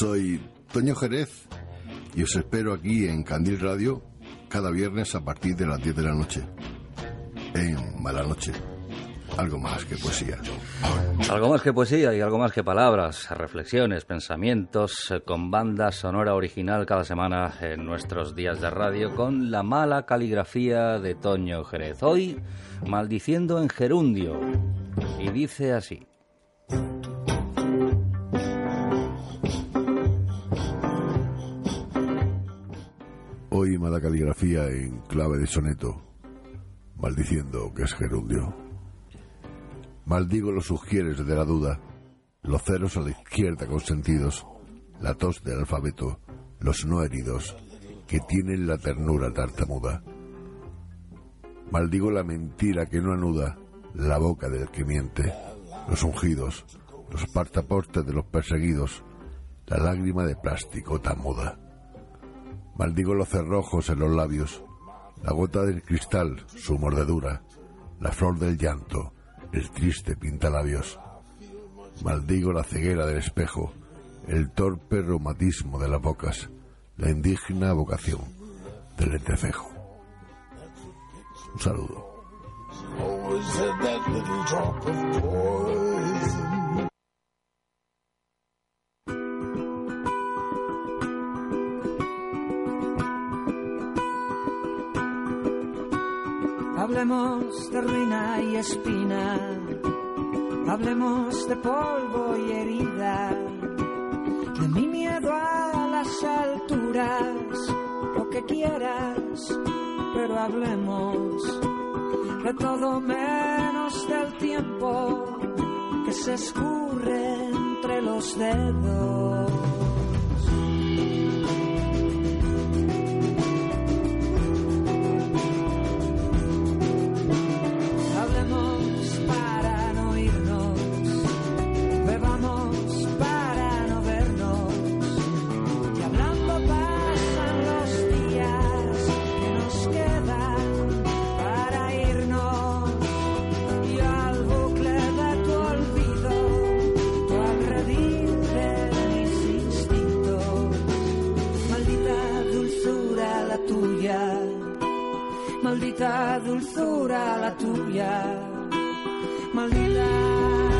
Soy Toño Jerez y os espero aquí en Candil Radio cada viernes a partir de las 10 de la noche. En Mala Noche. Algo más que poesía. Algo más que poesía y algo más que palabras, reflexiones, pensamientos, eh, con banda sonora original cada semana en nuestros días de radio con la mala caligrafía de Toño Jerez. Hoy, maldiciendo en gerundio. Y dice así. Hoy mala caligrafía en clave de soneto, maldiciendo que es gerundio. Maldigo los sugieres de la duda, los ceros a la izquierda consentidos, la tos del alfabeto, los no heridos, que tienen la ternura tartamuda. Maldigo la mentira que no anuda, la boca del que miente, los ungidos, los partaportes de los perseguidos, la lágrima de plástico tan muda. Maldigo los cerrojos en los labios, la gota del cristal, su mordedura, la flor del llanto, el triste pintalabios. Maldigo la ceguera del espejo, el torpe reumatismo de las bocas, la indigna vocación del entrecejo. Un saludo. Hablemos de ruina y espina, hablemos de polvo y herida, de mi miedo a las alturas, lo que quieras, pero hablemos de todo menos del tiempo que se escurre entre los dedos. Maldita dulzura la tuya, maldita